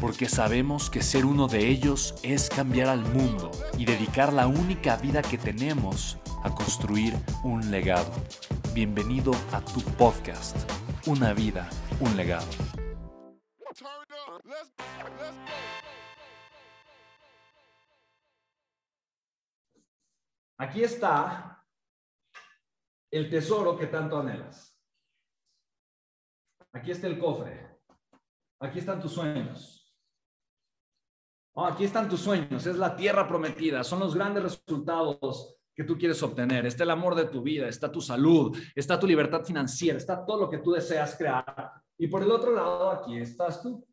porque sabemos que ser uno de ellos es cambiar al mundo y dedicar la única vida que tenemos a construir un legado. Bienvenido a tu podcast, Una vida, un legado. Aquí está el tesoro que tanto anhelas. Aquí está el cofre. Aquí están tus sueños. Aquí están tus sueños, es la tierra prometida, son los grandes resultados que tú quieres obtener. Está el amor de tu vida, está tu salud, está tu libertad financiera, está todo lo que tú deseas crear. Y por el otro lado, aquí estás tú.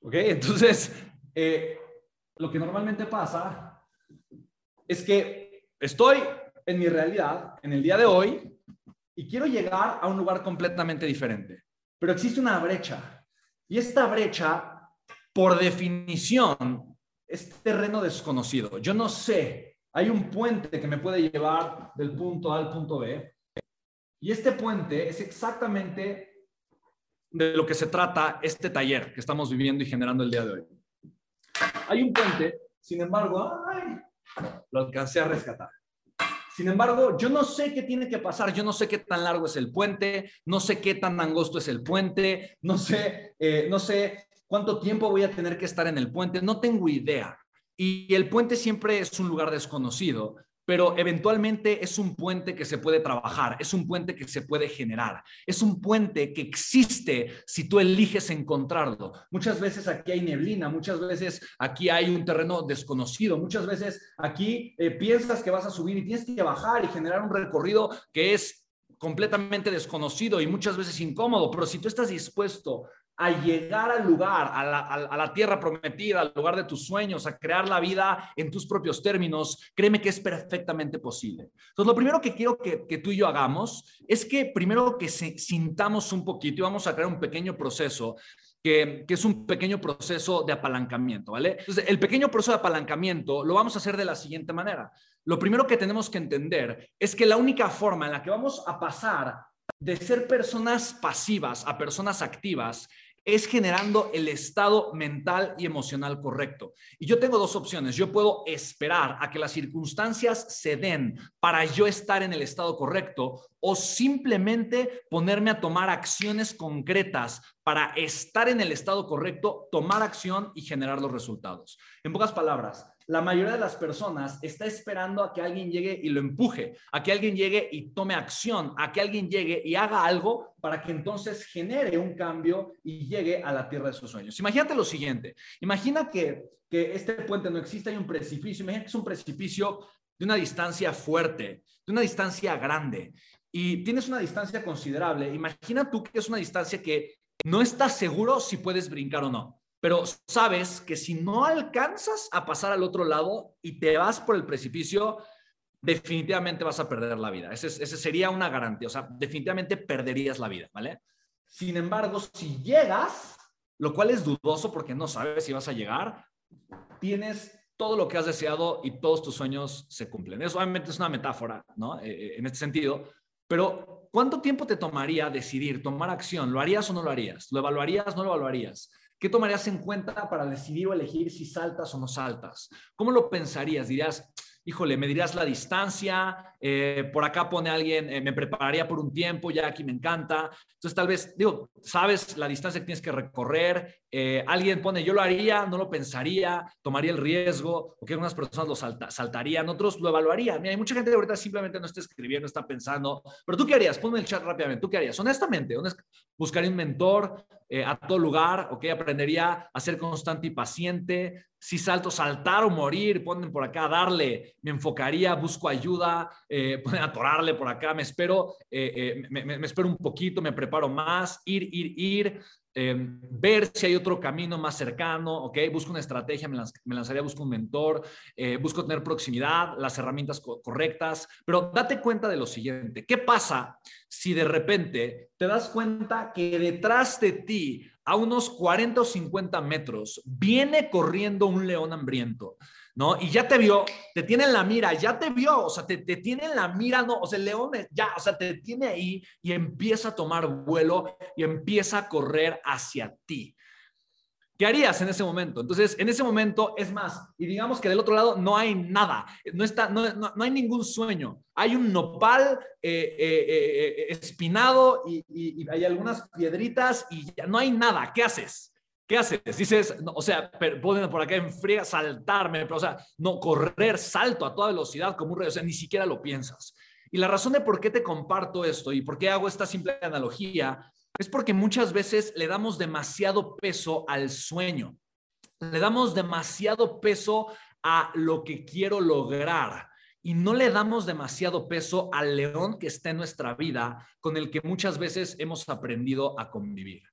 ¿Ok? Entonces, eh, lo que normalmente pasa es que estoy en mi realidad, en el día de hoy, y quiero llegar a un lugar completamente diferente. Pero existe una brecha. Y esta brecha, por definición, es terreno desconocido. Yo no sé, hay un puente que me puede llevar del punto A al punto B. Y este puente es exactamente de lo que se trata este taller que estamos viviendo y generando el día de hoy. Hay un puente, sin embargo, lo alcancé a rescatar. Sin embargo, yo no sé qué tiene que pasar, yo no sé qué tan largo es el puente, no sé qué tan angosto es el puente, no sé, eh, no sé cuánto tiempo voy a tener que estar en el puente, no tengo idea. Y el puente siempre es un lugar desconocido pero eventualmente es un puente que se puede trabajar, es un puente que se puede generar, es un puente que existe si tú eliges encontrarlo. Muchas veces aquí hay neblina, muchas veces aquí hay un terreno desconocido, muchas veces aquí eh, piensas que vas a subir y tienes que bajar y generar un recorrido que es completamente desconocido y muchas veces incómodo, pero si tú estás dispuesto a llegar al lugar, a la, tierra prometida, al lugar de tus sueños, a crear la vida en tus propios términos, créeme que es perfectamente posible. Entonces, lo primero que quiero que, tú y yo hagamos es que primero que se, sintamos un poquito y vamos a crear un pequeño proceso que, que, es un pequeño proceso de apalancamiento, ¿vale? Entonces, el pequeño proceso de apalancamiento lo vamos a hacer de la siguiente manera. Lo primero que tenemos que entender es que la única forma en la que vamos a pasar de ser personas pasivas a personas activas es generando el estado mental y emocional correcto. Y yo tengo dos opciones. Yo puedo esperar a que las circunstancias se den para yo estar en el estado correcto o simplemente ponerme a tomar acciones concretas para estar en el estado correcto, tomar acción y generar los resultados. En pocas palabras, la mayoría de las personas está esperando a que alguien llegue y lo empuje, a que alguien llegue y tome acción, a que alguien llegue y haga algo para que entonces genere un cambio y llegue a la tierra de sus sueños. Imagínate lo siguiente, imagina que, que este puente no existe, hay un precipicio, imagina que es un precipicio de una distancia fuerte, de una distancia grande, y tienes una distancia considerable. Imagina tú que es una distancia que no estás seguro si puedes brincar o no pero sabes que si no alcanzas a pasar al otro lado y te vas por el precipicio, definitivamente vas a perder la vida. Ese, sería una garantía, o sea, definitivamente perderías la vida, ¿vale? Sin embargo, si llegas, lo cual es dudoso porque no sabes si vas a llegar, tienes todo lo que has deseado y todos tus sueños se cumplen. Eso obviamente es una metáfora, ¿no? Eh, eh, en este sentido, pero ¿cuánto tiempo te tomaría decidir, tomar acción? ¿Lo harías o no lo harías? ¿Lo evaluarías o no lo evaluarías? ¿Qué tomarías en cuenta para decidir o elegir si saltas o no saltas? ¿Cómo lo pensarías? Dirías, híjole, me dirías la distancia, eh, por acá pone alguien, eh, me prepararía por un tiempo, ya aquí me encanta. Entonces tal vez, digo, sabes la distancia que tienes que recorrer, eh, alguien pone, yo lo haría, no lo pensaría, tomaría el riesgo, o que algunas personas lo saltarían, otros lo evaluarían. Mira, hay mucha gente que ahorita simplemente no está escribiendo, está pensando, pero tú qué harías, ponme el chat rápidamente, tú qué harías, honestamente, buscaría un mentor a todo lugar, ok, aprendería a ser constante y paciente, si salto, saltar o morir, ponen por acá, darle, me enfocaría, busco ayuda, eh, ponen atorarle por acá, me espero, eh, eh, me, espero un poquito, me preparo más, ir, ir, ir, em, ver si hay otro camino más cercano, ok, busco una estrategia, me, lanzaría, busco un mentor, busco tener proximidad, las herramientas correctas, pero date cuenta de lo siguiente, ¿qué pasa si de repente te das cuenta que detrás de ti a unos 40 o 50 metros, viene corriendo un león hambriento, ¿no? Y ya te vio, te tiene en la mira, ya te vio, o sea, te, te tiene en la mira, no, o sea, el león ya, o sea, te tiene ahí y empieza a tomar vuelo y empieza a correr hacia ti. ¿Qué harías en ese momento? Entonces, en ese momento, es más, y digamos que del otro lado no hay nada, no, está, no, no, hay ningún sueño. Hay un nopal eh, eh, eh, espinado y, hay algunas piedritas y ya no hay nada. ¿Qué haces? ¿Qué haces? Dices, o sea, ponen por acá en fría saltarme, pero, o sea, no, correr, salto a toda velocidad como un rey, o sea, ni siquiera lo piensas. Y la razón de por qué te comparto esto y por qué hago esta simple analogía es porque muchas veces le damos demasiado peso al sueño. Le damos demasiado peso a lo que quiero lograr y no le damos demasiado peso al león que está en nuestra vida con el que muchas veces hemos aprendido a convivir.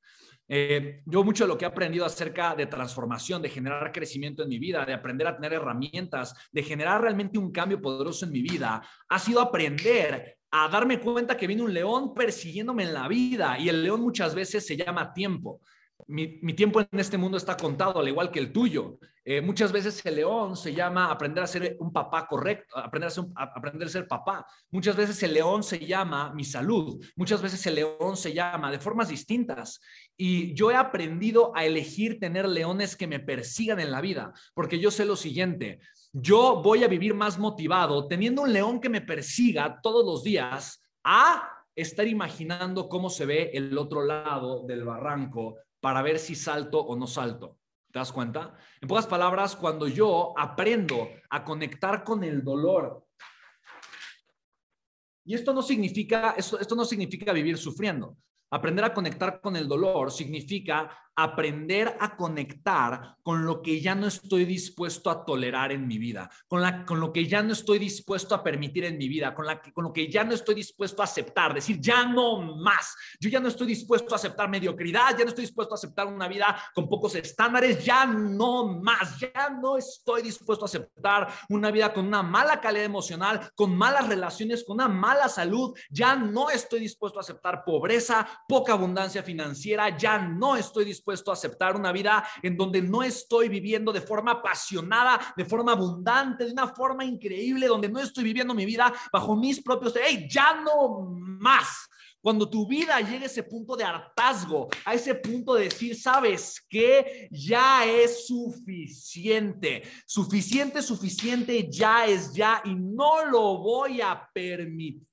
Eh, yo mucho de lo que he aprendido acerca de transformación, de generar crecimiento en mi vida, de aprender a tener herramientas, de generar realmente un cambio poderoso en mi vida, ha sido aprender a darme cuenta que viene un león persiguiéndome en la vida y el león muchas veces se llama tiempo. Mi, tiempo en este mundo está contado, al igual que el tuyo. Eh, muchas veces el león se llama aprender a ser un papá correcto, aprender a, aprender a ser papá. Muchas veces el león se llama mi salud. Muchas veces el león se llama de formas distintas. Y yo he aprendido a elegir tener leones que me persigan en la vida, porque yo sé lo siguiente, yo voy a vivir más motivado teniendo un león que me persiga todos los días a estar imaginando cómo se ve el otro lado del barranco para ver si salto o no salto. ¿Te das cuenta? En pocas palabras, cuando yo aprendo a conectar con el dolor, y esto no significa, esto, esto no significa vivir sufriendo. Aprender a conectar con el dolor significa aprender a conectar con lo que ya no estoy dispuesto a tolerar en mi vida, con, la, con lo que ya no estoy dispuesto a permitir en mi vida, con, la, con lo que ya no estoy dispuesto a aceptar, decir, ya no más, yo ya no estoy dispuesto a aceptar mediocridad, ya no estoy dispuesto a aceptar una vida con pocos estándares, ya no más, ya no estoy dispuesto a aceptar una vida con una mala calidad emocional, con malas relaciones, con una mala salud, ya no estoy dispuesto a aceptar pobreza, poca abundancia financiera, ya no estoy dispuesto a aceptar una vida en donde no estoy viviendo de forma apasionada, de forma abundante, de una forma increíble, donde no estoy viviendo mi vida bajo mis propios, hey, ya no más. Cuando tu vida llegue a ese punto de hartazgo, a ese punto de decir, sabes que ya es suficiente, suficiente, suficiente, ya es ya y no lo voy a permitir.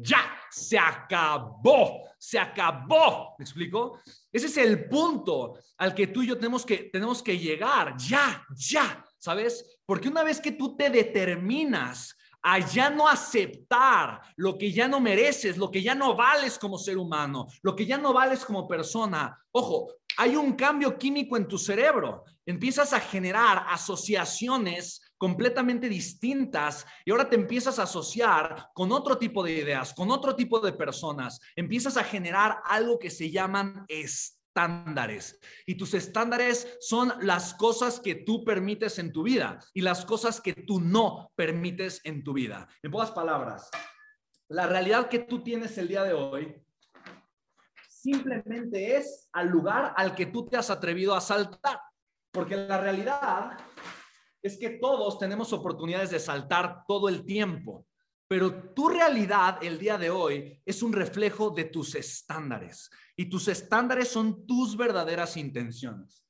Ya, se acabó, se acabó. ¿Me explico? Ese es el punto al que tú y yo tenemos que, tenemos que llegar, ya, ya, ¿sabes? Porque una vez que tú te determinas a ya no aceptar lo que ya no mereces, lo que ya no vales como ser humano, lo que ya no vales como persona. Ojo, hay un cambio químico en tu cerebro. Empiezas a generar asociaciones completamente distintas y ahora te empiezas a asociar con otro tipo de ideas, con otro tipo de personas. Empiezas a generar algo que se llaman estándares. Y tus estándares son las cosas que tú permites en tu vida y las cosas que tú no permites en tu vida. En pocas palabras, la realidad que tú tienes el día de hoy simplemente es al lugar al que tú te has atrevido a saltar. Porque la realidad es que todos tenemos oportunidades de saltar todo el tiempo, pero tu realidad el día de hoy es un reflejo de tus estándares y tus estándares son tus verdaderas intenciones.